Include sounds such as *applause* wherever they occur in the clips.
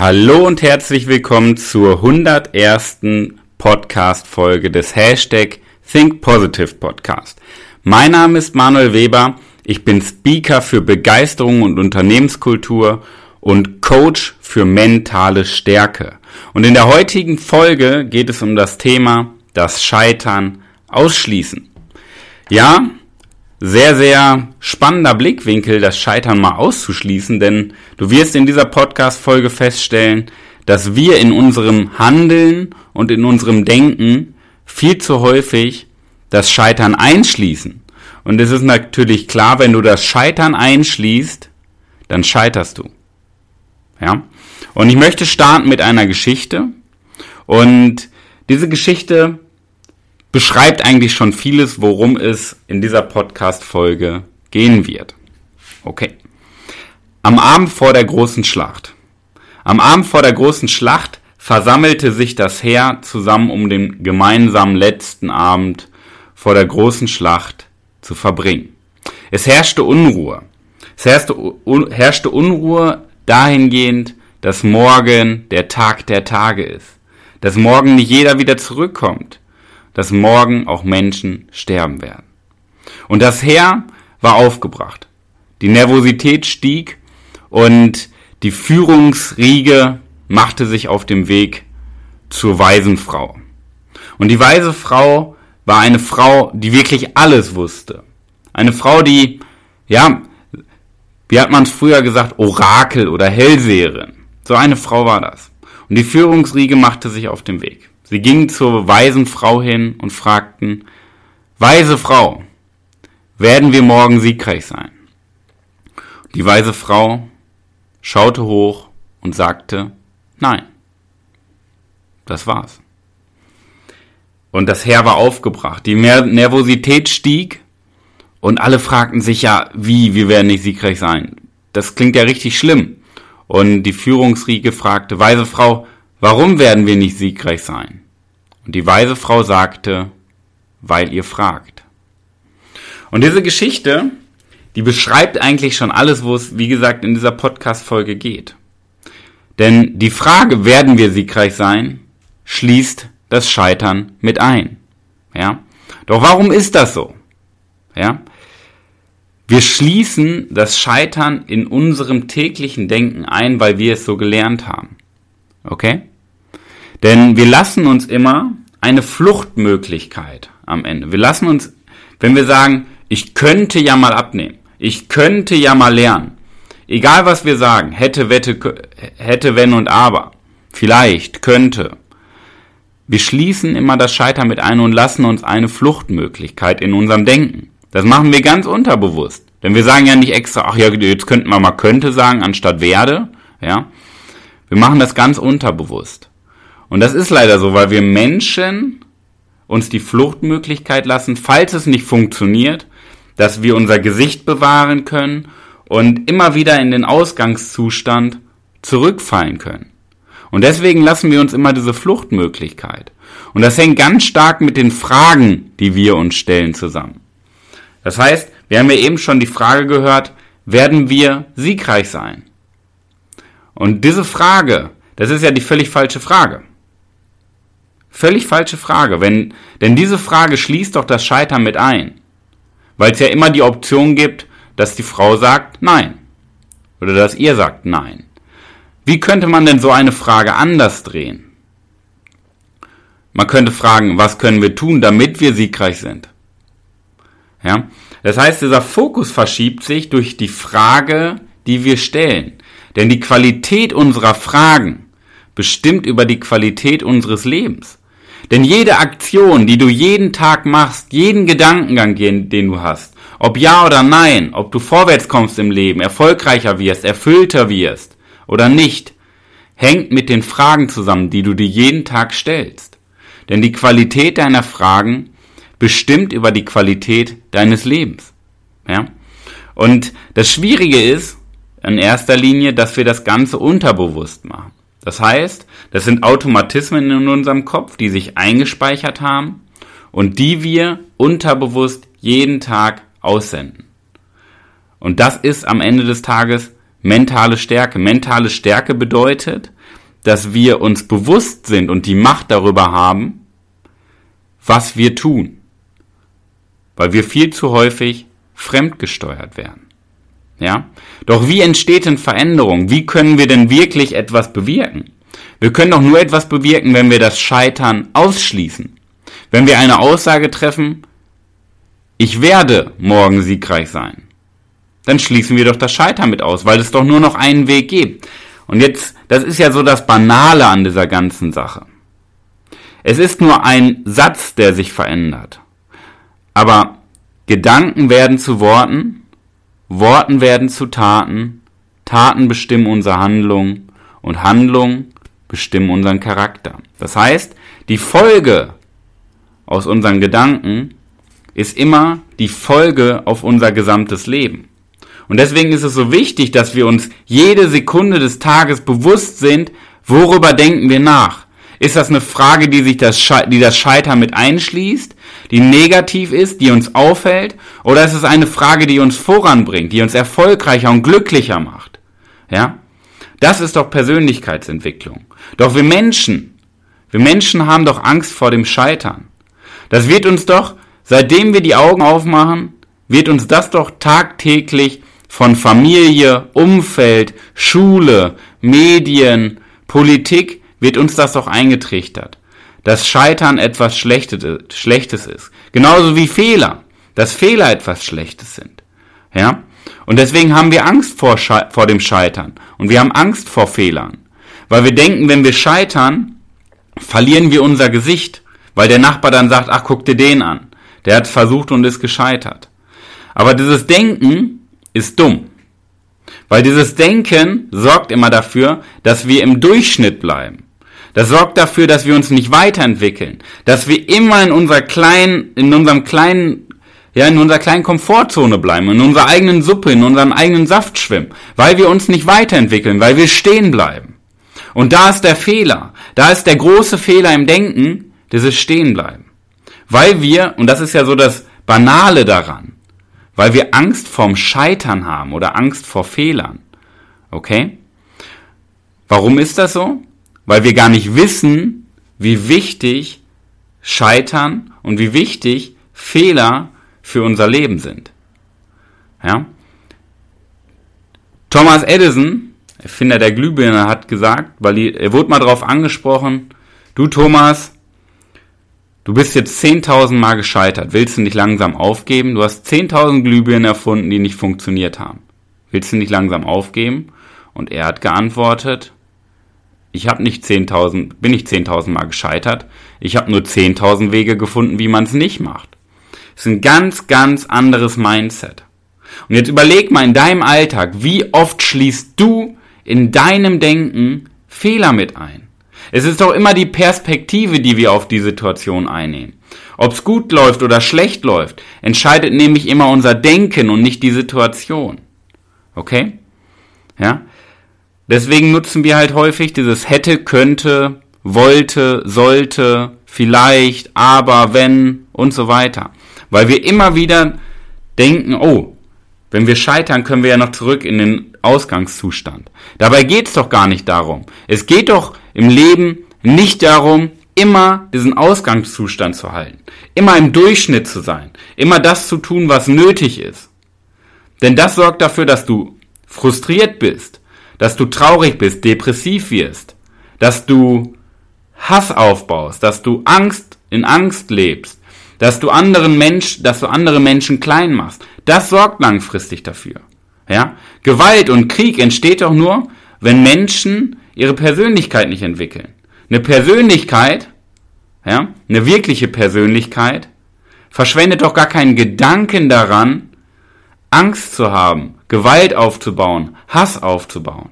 Hallo und herzlich willkommen zur 101. Podcast-Folge des Hashtag Think Positive Podcast. Mein Name ist Manuel Weber. Ich bin Speaker für Begeisterung und Unternehmenskultur und Coach für mentale Stärke. Und in der heutigen Folge geht es um das Thema das Scheitern ausschließen. Ja, sehr, sehr spannender Blickwinkel, das Scheitern mal auszuschließen, denn du wirst in dieser Podcast-Folge feststellen, dass wir in unserem Handeln und in unserem Denken viel zu häufig das Scheitern einschließen. Und es ist natürlich klar, wenn du das Scheitern einschließt, dann scheiterst du. Ja? Und ich möchte starten mit einer Geschichte. Und diese Geschichte beschreibt eigentlich schon vieles, worum es in dieser Podcast-Folge gehen wird. Okay. Am Abend vor der großen Schlacht. Am Abend vor der großen Schlacht versammelte sich das Heer zusammen, um den gemeinsamen letzten Abend vor der großen Schlacht zu verbringen. Es herrschte Unruhe. Es herrschte, herrschte Unruhe dahingehend, dass morgen der Tag der Tage ist. Dass morgen nicht jeder wieder zurückkommt dass morgen auch Menschen sterben werden. Und das Heer war aufgebracht. Die Nervosität stieg und die Führungsriege machte sich auf dem Weg zur weisen Frau. Und die weise Frau war eine Frau, die wirklich alles wusste. Eine Frau, die, ja, wie hat man es früher gesagt, Orakel oder Hellseherin. So eine Frau war das. Und die Führungsriege machte sich auf den Weg. Sie gingen zur weisen Frau hin und fragten, Weise Frau, werden wir morgen siegreich sein? Die weise Frau schaute hoch und sagte, nein. Das war's. Und das Heer war aufgebracht. Die Nervosität stieg und alle fragten sich ja, wie, wir werden nicht siegreich sein. Das klingt ja richtig schlimm. Und die Führungsriege fragte, weise Frau, warum werden wir nicht siegreich sein? Und die weise Frau sagte, weil ihr fragt. Und diese Geschichte, die beschreibt eigentlich schon alles, wo es, wie gesagt, in dieser Podcast-Folge geht. Denn die Frage, werden wir siegreich sein, schließt das Scheitern mit ein. Ja? Doch warum ist das so? Ja? Wir schließen das Scheitern in unserem täglichen Denken ein, weil wir es so gelernt haben. Okay? Denn wir lassen uns immer eine Fluchtmöglichkeit am Ende. Wir lassen uns, wenn wir sagen, ich könnte ja mal abnehmen, ich könnte ja mal lernen, egal was wir sagen, hätte, wette, hätte, wenn und aber, vielleicht, könnte, wir schließen immer das Scheitern mit ein und lassen uns eine Fluchtmöglichkeit in unserem Denken. Das machen wir ganz unterbewusst. Denn wir sagen ja nicht extra, ach ja, jetzt könnten wir mal könnte sagen, anstatt werde, ja. Wir machen das ganz unterbewusst. Und das ist leider so, weil wir Menschen uns die Fluchtmöglichkeit lassen, falls es nicht funktioniert, dass wir unser Gesicht bewahren können und immer wieder in den Ausgangszustand zurückfallen können. Und deswegen lassen wir uns immer diese Fluchtmöglichkeit. Und das hängt ganz stark mit den Fragen, die wir uns stellen, zusammen. Das heißt, wir haben ja eben schon die Frage gehört, werden wir siegreich sein? Und diese Frage, das ist ja die völlig falsche Frage. Völlig falsche Frage, wenn, denn diese Frage schließt doch das Scheitern mit ein. Weil es ja immer die Option gibt, dass die Frau sagt Nein. Oder dass ihr sagt Nein. Wie könnte man denn so eine Frage anders drehen? Man könnte fragen, was können wir tun, damit wir siegreich sind? Ja? Das heißt, dieser Fokus verschiebt sich durch die Frage, die wir stellen. Denn die Qualität unserer Fragen bestimmt über die Qualität unseres Lebens. Denn jede Aktion, die du jeden Tag machst, jeden Gedankengang, den du hast, ob ja oder nein, ob du vorwärts kommst im Leben, erfolgreicher wirst, erfüllter wirst oder nicht, hängt mit den Fragen zusammen, die du dir jeden Tag stellst. Denn die Qualität deiner Fragen bestimmt über die Qualität deines Lebens. Ja? Und das Schwierige ist, in erster Linie, dass wir das Ganze unterbewusst machen. Das heißt, das sind Automatismen in unserem Kopf, die sich eingespeichert haben und die wir unterbewusst jeden Tag aussenden. Und das ist am Ende des Tages mentale Stärke. Mentale Stärke bedeutet, dass wir uns bewusst sind und die Macht darüber haben, was wir tun. Weil wir viel zu häufig fremdgesteuert werden. Ja? Doch wie entsteht denn Veränderung? Wie können wir denn wirklich etwas bewirken? Wir können doch nur etwas bewirken, wenn wir das Scheitern ausschließen. Wenn wir eine Aussage treffen, ich werde morgen siegreich sein, dann schließen wir doch das Scheitern mit aus, weil es doch nur noch einen Weg gibt. Und jetzt, das ist ja so das Banale an dieser ganzen Sache. Es ist nur ein Satz, der sich verändert. Aber Gedanken werden zu Worten, Worten werden zu Taten, Taten bestimmen unsere Handlung und Handlung bestimmen unseren Charakter. Das heißt, die Folge aus unseren Gedanken ist immer die Folge auf unser gesamtes Leben. Und deswegen ist es so wichtig, dass wir uns jede Sekunde des Tages bewusst sind, worüber denken wir nach. Ist das eine Frage, die sich das, die das Scheitern mit einschließt, die negativ ist, die uns aufhält? Oder ist es eine Frage, die uns voranbringt, die uns erfolgreicher und glücklicher macht? Ja? Das ist doch Persönlichkeitsentwicklung. Doch wir Menschen, wir Menschen haben doch Angst vor dem Scheitern. Das wird uns doch Seitdem wir die Augen aufmachen, wird uns das doch tagtäglich von Familie, Umfeld, Schule, Medien, Politik, wird uns das doch eingetrichtert. Dass Scheitern etwas Schlechtes ist. Genauso wie Fehler. Dass Fehler etwas Schlechtes sind. Ja? Und deswegen haben wir Angst vor, vor dem Scheitern. Und wir haben Angst vor Fehlern. Weil wir denken, wenn wir scheitern, verlieren wir unser Gesicht. Weil der Nachbar dann sagt, ach, guck dir den an. Der hat versucht und ist gescheitert. Aber dieses Denken ist dumm. Weil dieses Denken sorgt immer dafür, dass wir im Durchschnitt bleiben. Das sorgt dafür, dass wir uns nicht weiterentwickeln, dass wir immer in unserer kleinen, in unserem kleinen, ja, in unserer kleinen Komfortzone bleiben, in unserer eigenen Suppe, in unserem eigenen Saft schwimmen, weil wir uns nicht weiterentwickeln, weil wir stehen bleiben. Und da ist der Fehler, da ist der große Fehler im Denken, dieses Stehenbleiben. Weil wir, und das ist ja so das Banale daran, weil wir Angst vorm Scheitern haben oder Angst vor Fehlern. Okay? Warum ist das so? Weil wir gar nicht wissen, wie wichtig Scheitern und wie wichtig Fehler für unser Leben sind. Ja? Thomas Edison, Erfinder der Glühbirne, hat gesagt, weil er wurde mal darauf angesprochen, du Thomas, Du bist jetzt 10.000 Mal gescheitert. Willst du nicht langsam aufgeben? Du hast 10.000 Glühbirnen erfunden, die nicht funktioniert haben. Willst du nicht langsam aufgeben? Und er hat geantwortet, ich habe nicht 10.000, bin nicht 10.000 Mal gescheitert. Ich habe nur 10.000 Wege gefunden, wie man es nicht macht. Das ist ein ganz, ganz anderes Mindset. Und jetzt überleg mal in deinem Alltag, wie oft schließt du in deinem Denken Fehler mit ein? Es ist doch immer die Perspektive, die wir auf die Situation einnehmen. Ob's gut läuft oder schlecht läuft, entscheidet nämlich immer unser Denken und nicht die Situation. Okay? Ja? Deswegen nutzen wir halt häufig dieses hätte, könnte, wollte, sollte, vielleicht, aber, wenn und so weiter. Weil wir immer wieder denken, oh, wenn wir scheitern, können wir ja noch zurück in den Ausgangszustand. Dabei geht's doch gar nicht darum. Es geht doch im Leben nicht darum, immer diesen Ausgangszustand zu halten, immer im Durchschnitt zu sein, immer das zu tun, was nötig ist. Denn das sorgt dafür, dass du frustriert bist, dass du traurig bist, depressiv wirst, dass du Hass aufbaust, dass du Angst in Angst lebst, dass du anderen Mensch, dass du andere Menschen klein machst. Das sorgt langfristig dafür. Ja? Gewalt und Krieg entsteht doch nur, wenn Menschen ihre Persönlichkeit nicht entwickeln. Eine Persönlichkeit, ja, eine wirkliche Persönlichkeit, verschwendet doch gar keinen Gedanken daran, Angst zu haben, Gewalt aufzubauen, Hass aufzubauen.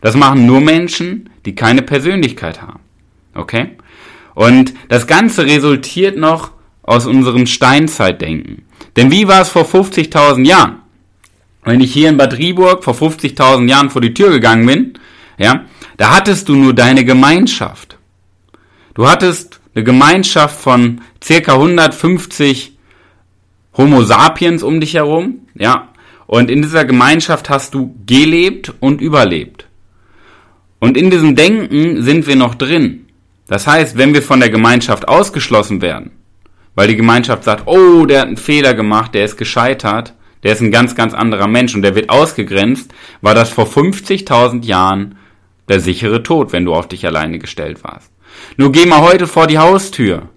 Das machen nur Menschen, die keine Persönlichkeit haben. Okay? Und das Ganze resultiert noch aus unserem Steinzeitdenken. Denn wie war es vor 50.000 Jahren? Wenn ich hier in Bad Riburg vor 50.000 Jahren vor die Tür gegangen bin, ja, da hattest du nur deine Gemeinschaft. Du hattest eine Gemeinschaft von circa 150 Homo sapiens um dich herum, ja, und in dieser Gemeinschaft hast du gelebt und überlebt. Und in diesem Denken sind wir noch drin. Das heißt, wenn wir von der Gemeinschaft ausgeschlossen werden, weil die Gemeinschaft sagt, oh, der hat einen Fehler gemacht, der ist gescheitert, der ist ein ganz, ganz anderer Mensch und der wird ausgegrenzt, war das vor 50.000 Jahren der sichere Tod, wenn du auf dich alleine gestellt warst. Nur geh mal heute vor die Haustür.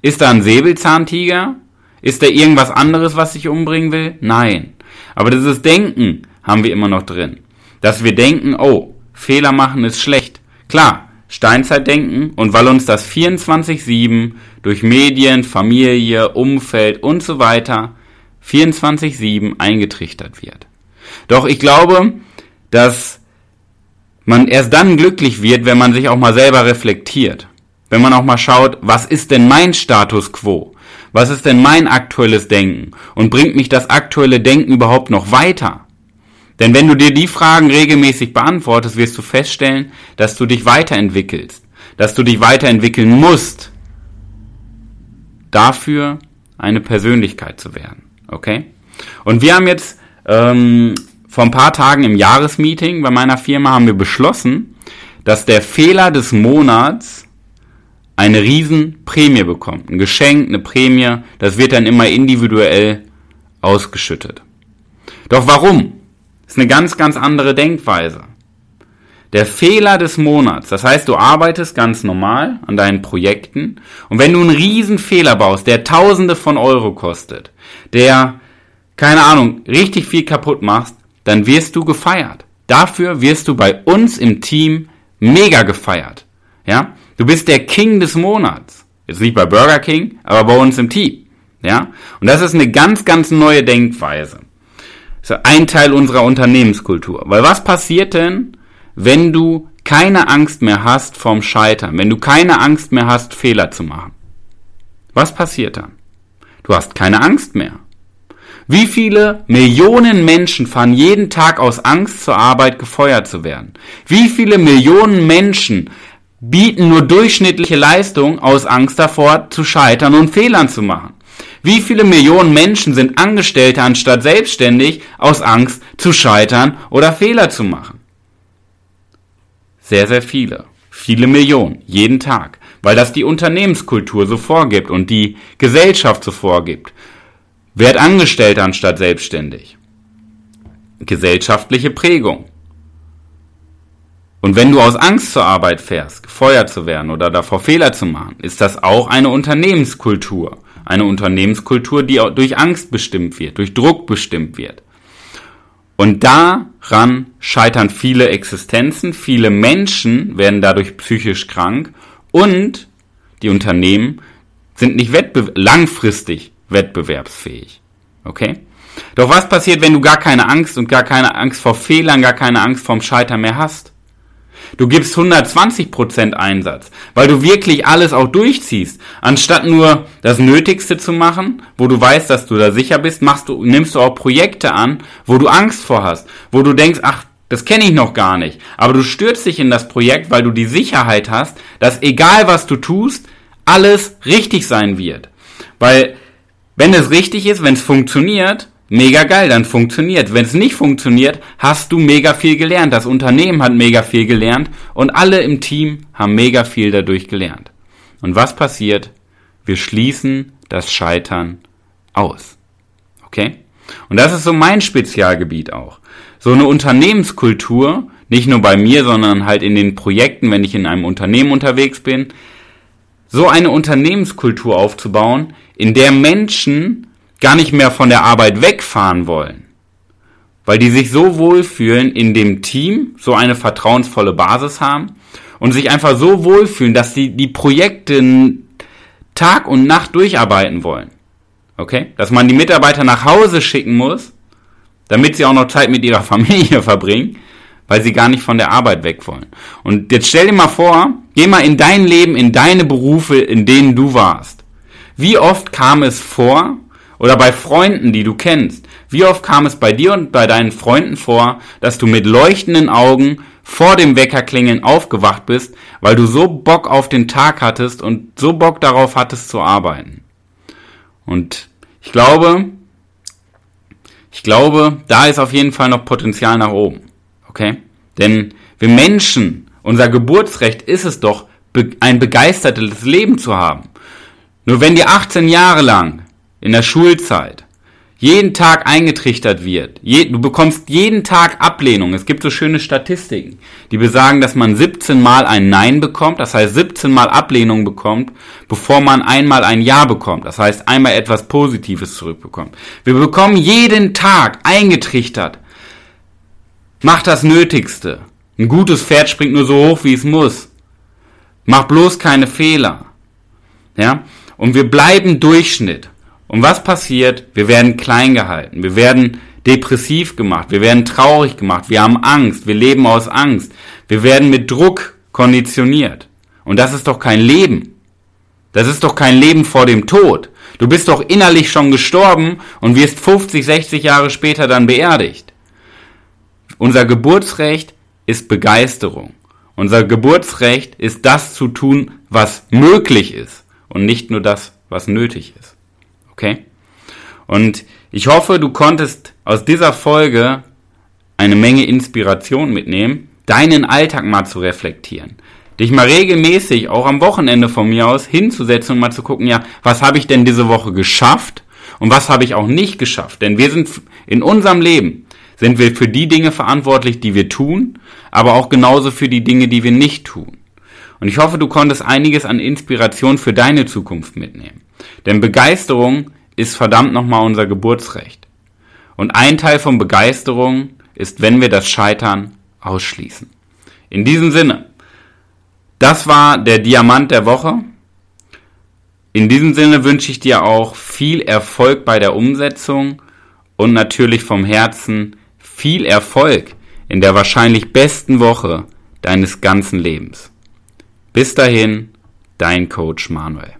Ist da ein Säbelzahntiger? Ist da irgendwas anderes, was sich umbringen will? Nein. Aber dieses Denken haben wir immer noch drin. Dass wir denken, oh, Fehler machen ist schlecht. Klar, Steinzeitdenken und weil uns das 24-7 durch Medien, Familie, Umfeld und so weiter 24-7 eingetrichtert wird. Doch ich glaube, dass man erst dann glücklich wird, wenn man sich auch mal selber reflektiert. Wenn man auch mal schaut, was ist denn mein Status quo? Was ist denn mein aktuelles Denken? Und bringt mich das aktuelle Denken überhaupt noch weiter? Denn wenn du dir die Fragen regelmäßig beantwortest, wirst du feststellen, dass du dich weiterentwickelst, dass du dich weiterentwickeln musst, dafür eine Persönlichkeit zu werden. Okay? Und wir haben jetzt ähm, vor ein paar Tagen im Jahresmeeting bei meiner Firma haben wir beschlossen, dass der Fehler des Monats eine Riesenprämie bekommt. Ein Geschenk, eine Prämie, das wird dann immer individuell ausgeschüttet. Doch warum? Das ist eine ganz, ganz andere Denkweise. Der Fehler des Monats, das heißt, du arbeitest ganz normal an deinen Projekten und wenn du einen riesen Fehler baust, der Tausende von Euro kostet, der, keine Ahnung, richtig viel kaputt machst, dann wirst du gefeiert. Dafür wirst du bei uns im Team mega gefeiert. Ja? Du bist der King des Monats. Jetzt nicht bei Burger King, aber bei uns im Team. Ja? Und das ist eine ganz, ganz neue Denkweise. Das ist ein Teil unserer Unternehmenskultur. Weil was passiert denn, wenn du keine Angst mehr hast vorm Scheitern, wenn du keine Angst mehr hast, Fehler zu machen? Was passiert dann? Du hast keine Angst mehr. Wie viele Millionen Menschen fahren jeden Tag aus Angst zur Arbeit gefeuert zu werden? Wie viele Millionen Menschen bieten nur durchschnittliche Leistung aus Angst davor zu scheitern und Fehlern zu machen? Wie viele Millionen Menschen sind Angestellte anstatt selbstständig aus Angst zu scheitern oder Fehler zu machen? Sehr, sehr viele. Viele Millionen. Jeden Tag. Weil das die Unternehmenskultur so vorgibt und die Gesellschaft so vorgibt. Werd Angestellter anstatt selbstständig. Gesellschaftliche Prägung. Und wenn du aus Angst zur Arbeit fährst, gefeuert zu werden oder davor Fehler zu machen, ist das auch eine Unternehmenskultur. Eine Unternehmenskultur, die durch Angst bestimmt wird, durch Druck bestimmt wird. Und daran scheitern viele Existenzen, viele Menschen werden dadurch psychisch krank und die Unternehmen sind nicht wettbe langfristig wettbewerbsfähig. Okay? Doch was passiert, wenn du gar keine Angst und gar keine Angst vor Fehlern, gar keine Angst vorm Scheitern mehr hast? Du gibst 120% Einsatz, weil du wirklich alles auch durchziehst. Anstatt nur das Nötigste zu machen, wo du weißt, dass du da sicher bist, machst du, nimmst du auch Projekte an, wo du Angst vor hast, wo du denkst, ach, das kenne ich noch gar nicht. Aber du stürzt dich in das Projekt, weil du die Sicherheit hast, dass egal was du tust, alles richtig sein wird. Weil, wenn es richtig ist, wenn es funktioniert, Mega geil, dann funktioniert. Wenn es nicht funktioniert, hast du mega viel gelernt. Das Unternehmen hat mega viel gelernt und alle im Team haben mega viel dadurch gelernt. Und was passiert? Wir schließen das Scheitern aus. Okay? Und das ist so mein Spezialgebiet auch. So eine Unternehmenskultur, nicht nur bei mir, sondern halt in den Projekten, wenn ich in einem Unternehmen unterwegs bin, so eine Unternehmenskultur aufzubauen, in der Menschen gar nicht mehr von der Arbeit wegfahren wollen, weil die sich so wohlfühlen in dem Team, so eine vertrauensvolle Basis haben und sich einfach so wohlfühlen, dass sie die Projekte Tag und Nacht durcharbeiten wollen. Okay? Dass man die Mitarbeiter nach Hause schicken muss, damit sie auch noch Zeit mit ihrer *laughs* Familie verbringen, weil sie gar nicht von der Arbeit weg wollen. Und jetzt stell dir mal vor, geh mal in dein Leben, in deine Berufe, in denen du warst. Wie oft kam es vor, oder bei Freunden, die du kennst. Wie oft kam es bei dir und bei deinen Freunden vor, dass du mit leuchtenden Augen vor dem Weckerklingeln aufgewacht bist, weil du so Bock auf den Tag hattest und so Bock darauf hattest zu arbeiten. Und ich glaube, ich glaube, da ist auf jeden Fall noch Potenzial nach oben. Okay? Denn wir Menschen Unser Geburtsrecht ist es doch, ein begeistertes Leben zu haben. Nur wenn dir 18 Jahre lang in der Schulzeit jeden Tag eingetrichtert wird, je, du bekommst jeden Tag Ablehnung. Es gibt so schöne Statistiken, die besagen, dass man 17 Mal ein Nein bekommt, das heißt 17 Mal Ablehnung bekommt, bevor man einmal ein Ja bekommt, das heißt einmal etwas Positives zurückbekommt. Wir bekommen jeden Tag eingetrichtert. Mach das Nötigste. Ein gutes Pferd springt nur so hoch, wie es muss. Mach bloß keine Fehler. Ja? Und wir bleiben Durchschnitt. Und was passiert? Wir werden klein gehalten. Wir werden depressiv gemacht. Wir werden traurig gemacht. Wir haben Angst. Wir leben aus Angst. Wir werden mit Druck konditioniert. Und das ist doch kein Leben. Das ist doch kein Leben vor dem Tod. Du bist doch innerlich schon gestorben und wirst 50, 60 Jahre später dann beerdigt. Unser Geburtsrecht ist Begeisterung. Unser Geburtsrecht ist das zu tun, was möglich ist und nicht nur das, was nötig ist. Okay? Und ich hoffe, du konntest aus dieser Folge eine Menge Inspiration mitnehmen, deinen Alltag mal zu reflektieren. Dich mal regelmäßig, auch am Wochenende von mir aus, hinzusetzen und mal zu gucken, ja, was habe ich denn diese Woche geschafft und was habe ich auch nicht geschafft? Denn wir sind in unserem Leben, sind wir für die Dinge verantwortlich, die wir tun, aber auch genauso für die Dinge, die wir nicht tun. Und ich hoffe, du konntest einiges an Inspiration für deine Zukunft mitnehmen. Denn Begeisterung ist verdammt nochmal unser Geburtsrecht. Und ein Teil von Begeisterung ist, wenn wir das Scheitern ausschließen. In diesem Sinne, das war der Diamant der Woche. In diesem Sinne wünsche ich dir auch viel Erfolg bei der Umsetzung und natürlich vom Herzen viel Erfolg in der wahrscheinlich besten Woche deines ganzen Lebens. Bis dahin, dein Coach Manuel.